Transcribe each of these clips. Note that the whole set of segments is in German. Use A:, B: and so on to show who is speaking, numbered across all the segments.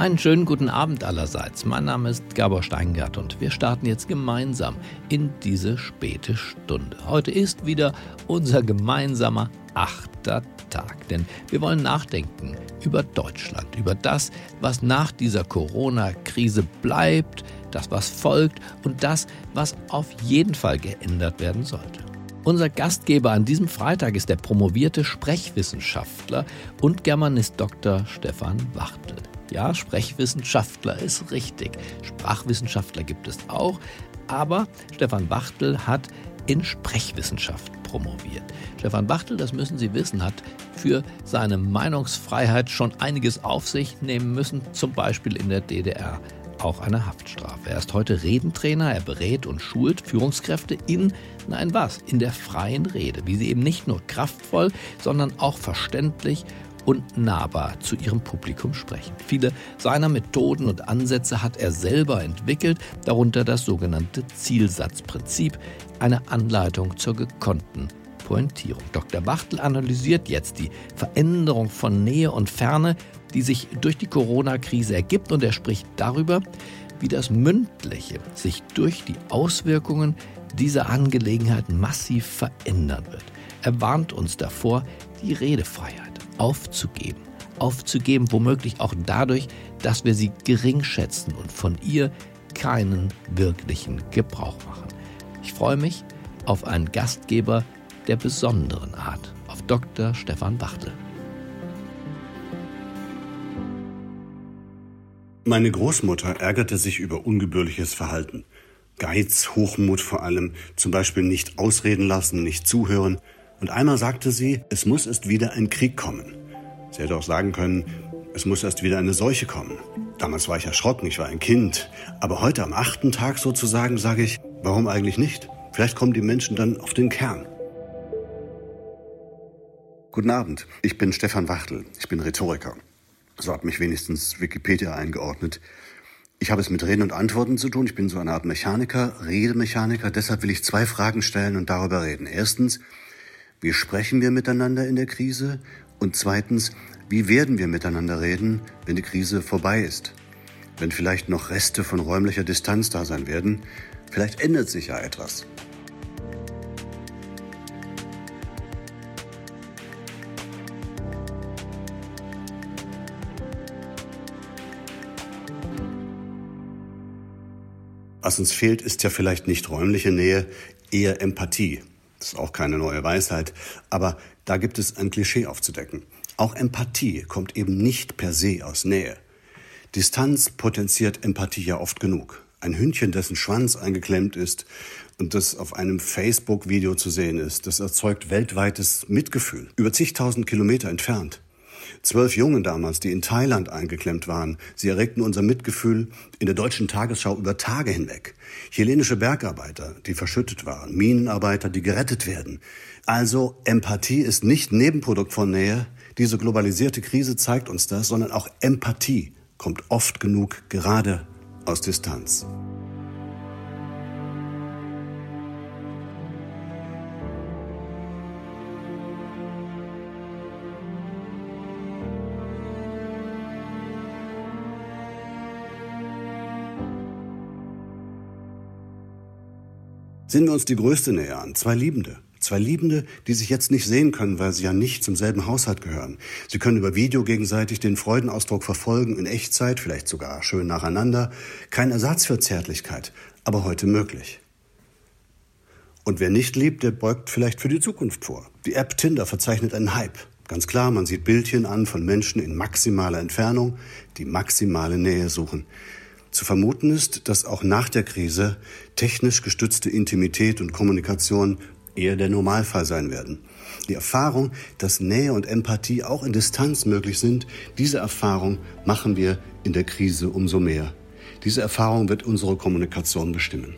A: Einen schönen guten Abend allerseits. Mein Name ist Gabor Steingart und wir starten jetzt gemeinsam in diese späte Stunde. Heute ist wieder unser gemeinsamer achter Tag, denn wir wollen nachdenken über Deutschland, über das, was nach dieser Corona-Krise bleibt, das, was folgt und das, was auf jeden Fall geändert werden sollte. Unser Gastgeber an diesem Freitag ist der promovierte Sprechwissenschaftler und Germanist Dr. Stefan Wachtel. Ja, Sprechwissenschaftler ist richtig. Sprachwissenschaftler gibt es auch. Aber Stefan Wachtel hat in Sprechwissenschaft promoviert. Stefan Wachtel, das müssen Sie wissen, hat für seine Meinungsfreiheit schon einiges auf sich nehmen müssen, zum Beispiel in der DDR auch eine Haftstrafe. Er ist heute Redentrainer, er berät und schult Führungskräfte in, nein was, in der freien Rede, wie sie eben nicht nur kraftvoll, sondern auch verständlich und nahbar zu ihrem Publikum sprechen. Viele seiner Methoden und Ansätze hat er selber entwickelt, darunter das sogenannte Zielsatzprinzip, eine Anleitung zur gekonnten Pointierung. Dr. Wachtel analysiert jetzt die Veränderung von Nähe und Ferne, die sich durch die Corona-Krise ergibt und er spricht darüber, wie das Mündliche sich durch die Auswirkungen dieser Angelegenheit massiv verändern wird. Er warnt uns davor, die Redefreiheit aufzugeben. Aufzugeben, womöglich auch dadurch, dass wir sie gering schätzen und von ihr keinen wirklichen Gebrauch machen. Ich freue mich auf einen Gastgeber der besonderen Art, auf Dr. Stefan Wachtel.
B: Meine Großmutter ärgerte sich über ungebührliches Verhalten. Geiz, Hochmut vor allem, zum Beispiel nicht ausreden lassen, nicht zuhören, und einmal sagte sie, es muss erst wieder ein Krieg kommen. Sie hätte auch sagen können, es muss erst wieder eine Seuche kommen. Damals war ich erschrocken, ich war ein Kind. Aber heute am achten Tag sozusagen sage ich, warum eigentlich nicht? Vielleicht kommen die Menschen dann auf den Kern. Guten Abend, ich bin Stefan Wachtel, ich bin Rhetoriker. So hat mich wenigstens Wikipedia eingeordnet. Ich habe es mit Reden und Antworten zu tun. Ich bin so eine Art Mechaniker, Redemechaniker. Deshalb will ich zwei Fragen stellen und darüber reden. Erstens, wie sprechen wir miteinander in der Krise? Und zweitens, wie werden wir miteinander reden, wenn die Krise vorbei ist? Wenn vielleicht noch Reste von räumlicher Distanz da sein werden? Vielleicht ändert sich ja etwas. Was uns fehlt, ist ja vielleicht nicht räumliche Nähe, eher Empathie. Das ist auch keine neue Weisheit, aber da gibt es ein Klischee aufzudecken. Auch Empathie kommt eben nicht per se aus Nähe. Distanz potenziert Empathie ja oft genug. Ein Hündchen, dessen Schwanz eingeklemmt ist und das auf einem Facebook-Video zu sehen ist, das erzeugt weltweites Mitgefühl. Über zigtausend Kilometer entfernt. Zwölf Jungen damals, die in Thailand eingeklemmt waren, sie erregten unser Mitgefühl in der deutschen Tagesschau über Tage hinweg. Chilenische Bergarbeiter, die verschüttet waren, Minenarbeiter, die gerettet werden. Also Empathie ist nicht Nebenprodukt von Nähe. Diese globalisierte Krise zeigt uns das, sondern auch Empathie kommt oft genug gerade aus Distanz. Sehen wir uns die größte Nähe an. Zwei Liebende. Zwei Liebende, die sich jetzt nicht sehen können, weil sie ja nicht zum selben Haushalt gehören. Sie können über Video gegenseitig den Freudenausdruck verfolgen, in Echtzeit, vielleicht sogar schön nacheinander. Kein Ersatz für Zärtlichkeit, aber heute möglich. Und wer nicht liebt, der beugt vielleicht für die Zukunft vor. Die App Tinder verzeichnet einen Hype. Ganz klar, man sieht Bildchen an von Menschen in maximaler Entfernung, die maximale Nähe suchen. Zu vermuten ist, dass auch nach der Krise technisch gestützte Intimität und Kommunikation eher der Normalfall sein werden. Die Erfahrung, dass Nähe und Empathie auch in Distanz möglich sind, diese Erfahrung machen wir in der Krise umso mehr. Diese Erfahrung wird unsere Kommunikation bestimmen.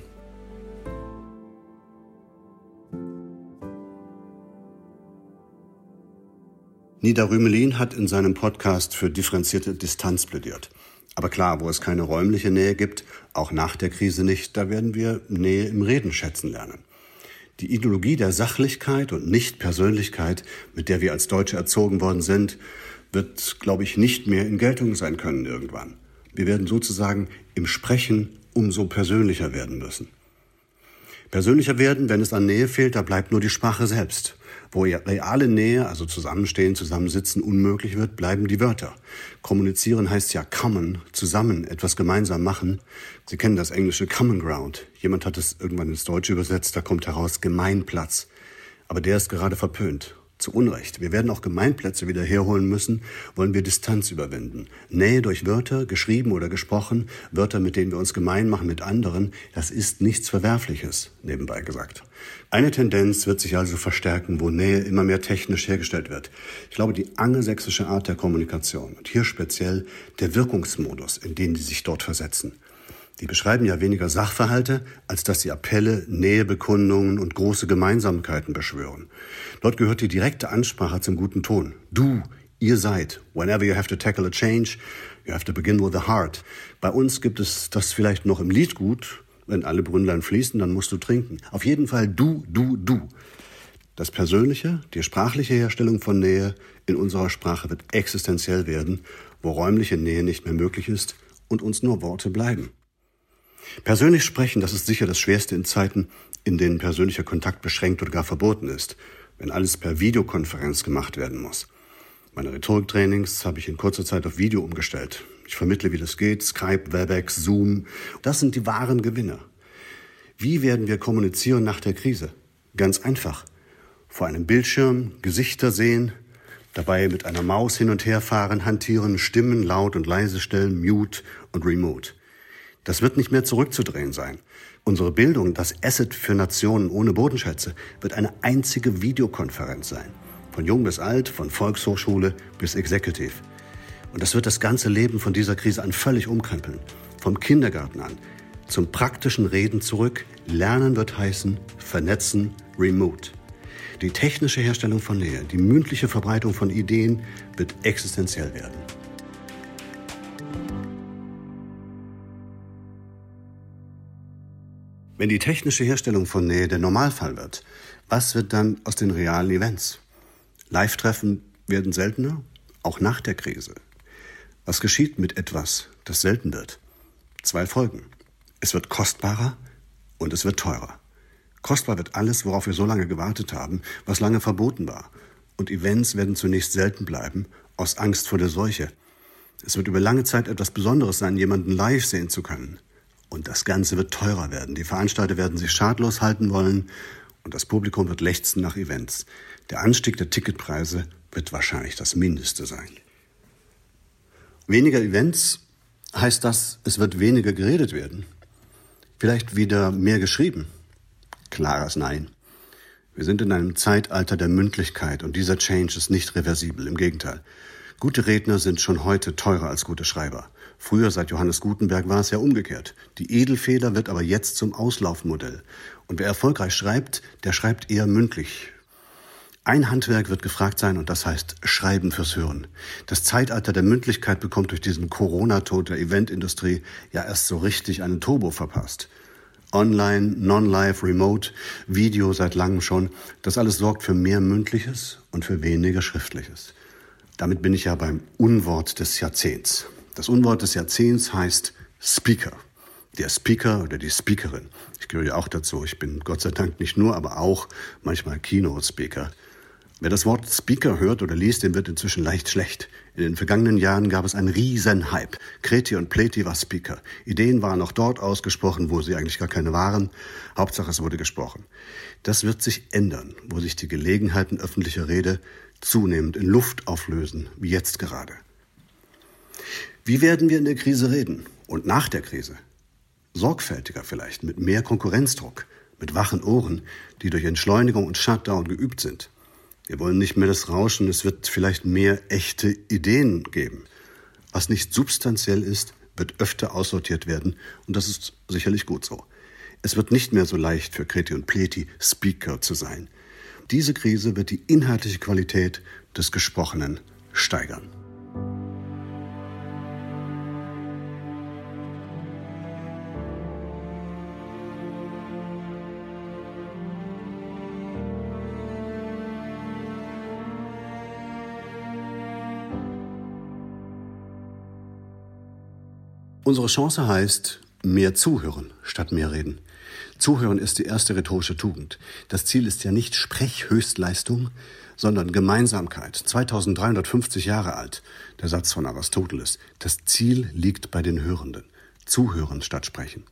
B: Nida Rümelin hat in seinem Podcast für differenzierte Distanz plädiert. Aber klar, wo es keine räumliche Nähe gibt, auch nach der Krise nicht, da werden wir Nähe im Reden schätzen lernen. Die Ideologie der Sachlichkeit und Nichtpersönlichkeit, mit der wir als Deutsche erzogen worden sind, wird, glaube ich, nicht mehr in Geltung sein können irgendwann. Wir werden sozusagen im Sprechen umso persönlicher werden müssen. Persönlicher werden, wenn es an Nähe fehlt, da bleibt nur die Sprache selbst. Wo reale Nähe, also Zusammenstehen, Zusammensitzen unmöglich wird, bleiben die Wörter. Kommunizieren heißt ja common, zusammen, etwas gemeinsam machen. Sie kennen das englische Common Ground. Jemand hat es irgendwann ins Deutsche übersetzt, da kommt heraus Gemeinplatz. Aber der ist gerade verpönt zu Unrecht. Wir werden auch Gemeinplätze wieder herholen müssen, wollen wir Distanz überwinden. Nähe durch Wörter, geschrieben oder gesprochen, Wörter, mit denen wir uns gemein machen mit anderen, das ist nichts Verwerfliches, nebenbei gesagt. Eine Tendenz wird sich also verstärken, wo Nähe immer mehr technisch hergestellt wird. Ich glaube, die angelsächsische Art der Kommunikation und hier speziell der Wirkungsmodus, in den die sich dort versetzen. Die beschreiben ja weniger Sachverhalte, als dass sie Appelle, Nähebekundungen und große Gemeinsamkeiten beschwören. Dort gehört die direkte Ansprache zum guten Ton. Du, ihr seid. Whenever you have to tackle a change, you have to begin with the heart. Bei uns gibt es das vielleicht noch im Lied gut. Wenn alle Brünnlein fließen, dann musst du trinken. Auf jeden Fall du, du, du. Das Persönliche, die sprachliche Herstellung von Nähe in unserer Sprache wird existenziell werden, wo räumliche Nähe nicht mehr möglich ist und uns nur Worte bleiben. Persönlich sprechen, das ist sicher das Schwerste in Zeiten, in denen persönlicher Kontakt beschränkt oder gar verboten ist, wenn alles per Videokonferenz gemacht werden muss. Meine Rhetoriktrainings habe ich in kurzer Zeit auf Video umgestellt. Ich vermittle, wie das geht, Skype, Webex, Zoom. Das sind die wahren Gewinner. Wie werden wir kommunizieren nach der Krise? Ganz einfach. Vor einem Bildschirm Gesichter sehen, dabei mit einer Maus hin und her fahren, hantieren, Stimmen laut und leise stellen, Mute und Remote. Das wird nicht mehr zurückzudrehen sein. Unsere Bildung, das Asset für Nationen ohne Bodenschätze, wird eine einzige Videokonferenz sein. Von jung bis alt, von Volkshochschule bis Executive. Und das wird das ganze Leben von dieser Krise an völlig umkrempeln. Vom Kindergarten an. Zum praktischen Reden zurück. Lernen wird heißen, vernetzen, remote. Die technische Herstellung von Nähe, die mündliche Verbreitung von Ideen wird existenziell werden. Wenn die technische Herstellung von Nähe der Normalfall wird, was wird dann aus den realen Events? Live-Treffen werden seltener, auch nach der Krise. Was geschieht mit etwas, das selten wird? Zwei Folgen. Es wird kostbarer und es wird teurer. Kostbar wird alles, worauf wir so lange gewartet haben, was lange verboten war. Und Events werden zunächst selten bleiben, aus Angst vor der Seuche. Es wird über lange Zeit etwas Besonderes sein, jemanden live sehen zu können. Und das Ganze wird teurer werden. Die Veranstalter werden sich schadlos halten wollen und das Publikum wird lechzen nach Events. Der Anstieg der Ticketpreise wird wahrscheinlich das Mindeste sein. Weniger Events heißt das, es wird weniger geredet werden. Vielleicht wieder mehr geschrieben. Klares Nein. Wir sind in einem Zeitalter der Mündlichkeit und dieser Change ist nicht reversibel. Im Gegenteil. Gute Redner sind schon heute teurer als gute Schreiber. Früher, seit Johannes Gutenberg, war es ja umgekehrt. Die Edelfeder wird aber jetzt zum Auslaufmodell. Und wer erfolgreich schreibt, der schreibt eher mündlich. Ein Handwerk wird gefragt sein und das heißt Schreiben fürs Hören. Das Zeitalter der Mündlichkeit bekommt durch diesen Corona-Tod der Eventindustrie ja erst so richtig einen Turbo verpasst. Online, Non-Live, Remote, Video seit langem schon, das alles sorgt für mehr Mündliches und für weniger Schriftliches. Damit bin ich ja beim Unwort des Jahrzehnts. Das Unwort des Jahrzehnts heißt Speaker. Der Speaker oder die Speakerin. Ich gehöre ja auch dazu. Ich bin Gott sei Dank nicht nur, aber auch manchmal Keynote-Speaker. Wer das Wort Speaker hört oder liest, dem wird inzwischen leicht schlecht. In den vergangenen Jahren gab es einen riesen Hype. Kreti und Pleti war Speaker. Ideen waren auch dort ausgesprochen, wo sie eigentlich gar keine waren. Hauptsache es wurde gesprochen. Das wird sich ändern, wo sich die Gelegenheiten öffentlicher Rede zunehmend in Luft auflösen, wie jetzt gerade. Wie werden wir in der Krise reden und nach der Krise? Sorgfältiger vielleicht, mit mehr Konkurrenzdruck, mit wachen Ohren, die durch Entschleunigung und Shutdown geübt sind. Wir wollen nicht mehr das Rauschen, es wird vielleicht mehr echte Ideen geben. Was nicht substanziell ist, wird öfter aussortiert werden und das ist sicherlich gut so. Es wird nicht mehr so leicht für Kreti und Pleti Speaker zu sein. Diese Krise wird die inhaltliche Qualität des Gesprochenen steigern. Unsere Chance heißt mehr zuhören statt mehr reden. Zuhören ist die erste rhetorische Tugend. Das Ziel ist ja nicht Sprechhöchstleistung, sondern Gemeinsamkeit. 2350 Jahre alt, der Satz von Aristoteles. Das Ziel liegt bei den Hörenden. Zuhören statt sprechen.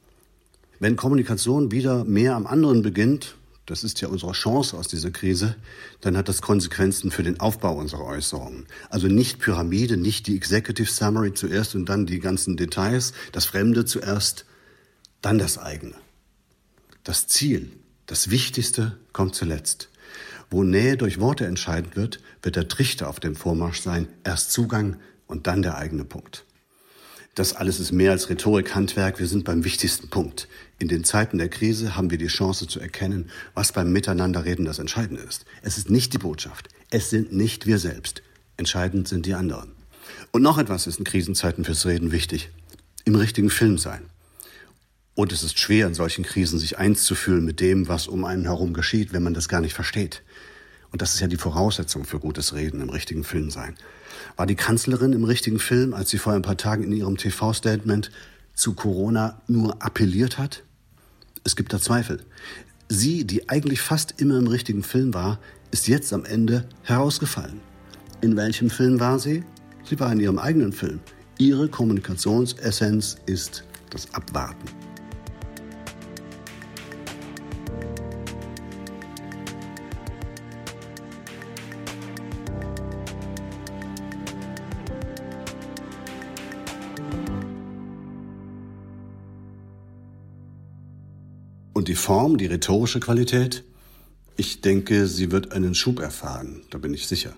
B: Wenn Kommunikation wieder mehr am anderen beginnt, das ist ja unsere Chance aus dieser Krise, dann hat das Konsequenzen für den Aufbau unserer Äußerungen. Also nicht Pyramide, nicht die Executive Summary zuerst und dann die ganzen Details, das Fremde zuerst, dann das eigene. Das Ziel, das Wichtigste kommt zuletzt. Wo Nähe durch Worte entscheidend wird, wird der Trichter auf dem Vormarsch sein, erst Zugang und dann der eigene Punkt. Das alles ist mehr als Rhetorik, Handwerk. Wir sind beim wichtigsten Punkt. In den Zeiten der Krise haben wir die Chance zu erkennen, was beim Miteinanderreden das Entscheidende ist. Es ist nicht die Botschaft. Es sind nicht wir selbst. Entscheidend sind die anderen. Und noch etwas ist in Krisenzeiten fürs Reden wichtig. Im richtigen Film sein. Und es ist schwer, in solchen Krisen sich eins zu fühlen mit dem, was um einen herum geschieht, wenn man das gar nicht versteht. Und das ist ja die Voraussetzung für gutes Reden im richtigen Film sein. War die Kanzlerin im richtigen Film, als sie vor ein paar Tagen in ihrem TV-Statement zu Corona nur appelliert hat? Es gibt da Zweifel. Sie, die eigentlich fast immer im richtigen Film war, ist jetzt am Ende herausgefallen. In welchem Film war sie? Sie war in ihrem eigenen Film. Ihre Kommunikationsessenz ist das Abwarten. Die Form, die rhetorische Qualität? Ich denke, sie wird einen Schub erfahren, da bin ich sicher.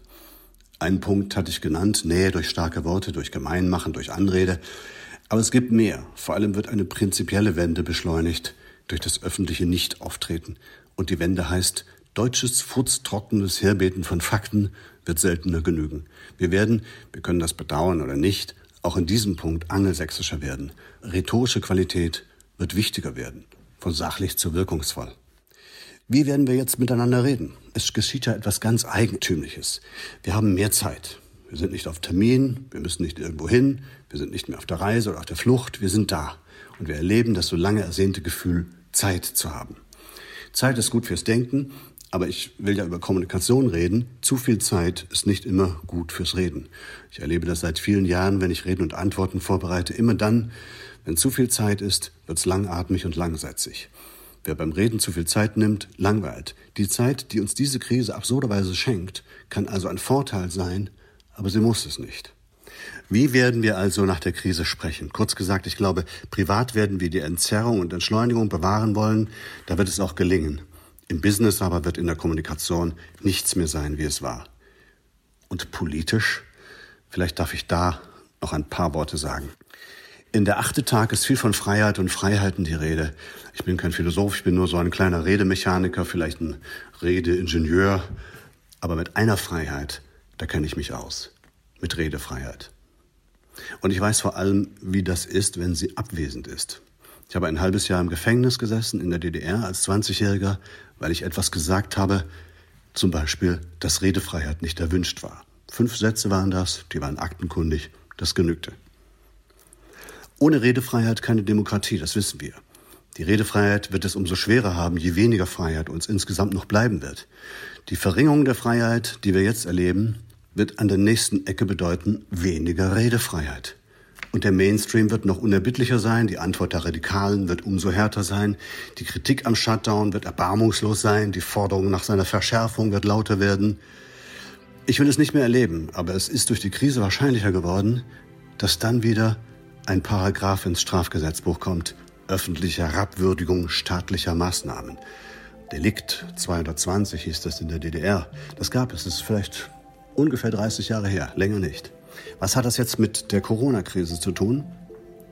B: Einen Punkt hatte ich genannt, Nähe durch starke Worte, durch Gemeinmachen, durch Anrede. Aber es gibt mehr. Vor allem wird eine prinzipielle Wende beschleunigt durch das öffentliche Nichtauftreten. Und die Wende heißt, deutsches, furztrockenes Herbeten von Fakten wird seltener genügen. Wir werden, wir können das bedauern oder nicht, auch in diesem Punkt angelsächsischer werden. Rhetorische Qualität wird wichtiger werden von sachlich zu wirkungsvoll. Wie werden wir jetzt miteinander reden? Es geschieht ja etwas ganz Eigentümliches. Wir haben mehr Zeit. Wir sind nicht auf Termin, wir müssen nicht irgendwo hin, wir sind nicht mehr auf der Reise oder auf der Flucht, wir sind da. Und wir erleben das so lange ersehnte Gefühl, Zeit zu haben. Zeit ist gut fürs Denken, aber ich will ja über Kommunikation reden. Zu viel Zeit ist nicht immer gut fürs Reden. Ich erlebe das seit vielen Jahren, wenn ich Reden und Antworten vorbereite. Immer dann, wenn zu viel Zeit ist, wird's langatmig und langsätzig. Wer beim Reden zu viel Zeit nimmt, langweilt. Die Zeit, die uns diese Krise absurderweise schenkt, kann also ein Vorteil sein, aber sie muss es nicht. Wie werden wir also nach der Krise sprechen? Kurz gesagt, ich glaube, privat werden wir die Entzerrung und Entschleunigung bewahren wollen. Da wird es auch gelingen. Im Business aber wird in der Kommunikation nichts mehr sein, wie es war. Und politisch? Vielleicht darf ich da noch ein paar Worte sagen. In der achte Tag ist viel von Freiheit und Freiheiten die Rede. Ich bin kein Philosoph, ich bin nur so ein kleiner Redemechaniker, vielleicht ein Redeingenieur. Aber mit einer Freiheit, da kenne ich mich aus. Mit Redefreiheit. Und ich weiß vor allem, wie das ist, wenn sie abwesend ist. Ich habe ein halbes Jahr im Gefängnis gesessen in der DDR als 20-Jähriger, weil ich etwas gesagt habe, zum Beispiel, dass Redefreiheit nicht erwünscht war. Fünf Sätze waren das, die waren aktenkundig, das genügte. Ohne Redefreiheit keine Demokratie, das wissen wir. Die Redefreiheit wird es umso schwerer haben, je weniger Freiheit uns insgesamt noch bleiben wird. Die Verringerung der Freiheit, die wir jetzt erleben, wird an der nächsten Ecke bedeuten weniger Redefreiheit. Und der Mainstream wird noch unerbittlicher sein, die Antwort der Radikalen wird umso härter sein, die Kritik am Shutdown wird erbarmungslos sein, die Forderung nach seiner Verschärfung wird lauter werden. Ich will es nicht mehr erleben, aber es ist durch die Krise wahrscheinlicher geworden, dass dann wieder ein Paragraph ins Strafgesetzbuch kommt, öffentliche Herabwürdigung staatlicher Maßnahmen. Delikt 220 hieß das in der DDR. Das gab es, das ist vielleicht ungefähr 30 Jahre her, länger nicht. Was hat das jetzt mit der Corona-Krise zu tun?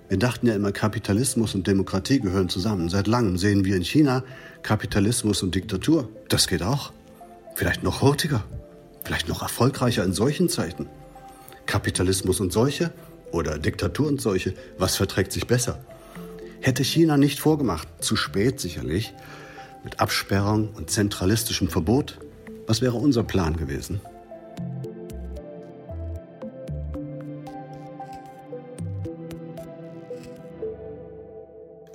B: Wir dachten ja immer, Kapitalismus und Demokratie gehören zusammen. Seit langem sehen wir in China Kapitalismus und Diktatur. Das geht auch. Vielleicht noch hurtiger. Vielleicht noch erfolgreicher in solchen Zeiten. Kapitalismus und Seuche oder Diktatur und solche, was verträgt sich besser? Hätte China nicht vorgemacht, zu spät sicherlich, mit Absperrung und zentralistischem Verbot, was wäre unser Plan gewesen?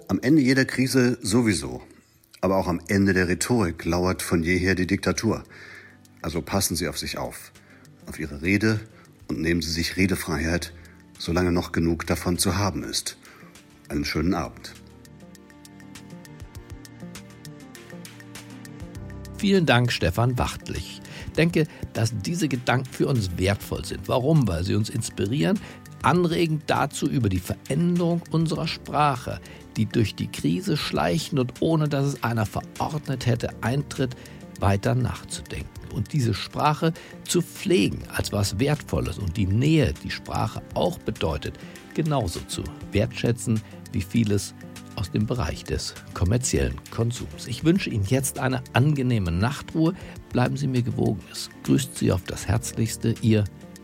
B: Am Ende jeder Krise sowieso. Aber auch am Ende der Rhetorik lauert von jeher die Diktatur. Also passen Sie auf sich auf, auf Ihre Rede und nehmen Sie sich Redefreiheit, solange noch genug davon zu haben ist. Einen schönen Abend.
A: Vielen Dank, Stefan Wachtlich. Ich denke, dass diese Gedanken für uns wertvoll sind. Warum? Weil sie uns inspirieren, anregend dazu, über die Veränderung unserer Sprache, die durch die Krise schleichen und ohne dass es einer verordnet hätte, eintritt, weiter nachzudenken und diese Sprache zu pflegen als was Wertvolles und die Nähe, die Sprache auch bedeutet, genauso zu wertschätzen wie vieles aus dem Bereich des kommerziellen Konsums. Ich wünsche Ihnen jetzt eine angenehme Nachtruhe. Bleiben Sie mir gewogen. Es grüßt Sie auf das Herzlichste, Ihr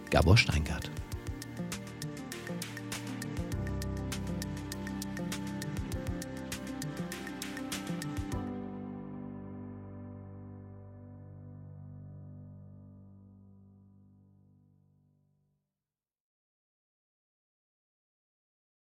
A: Gabor Steingart.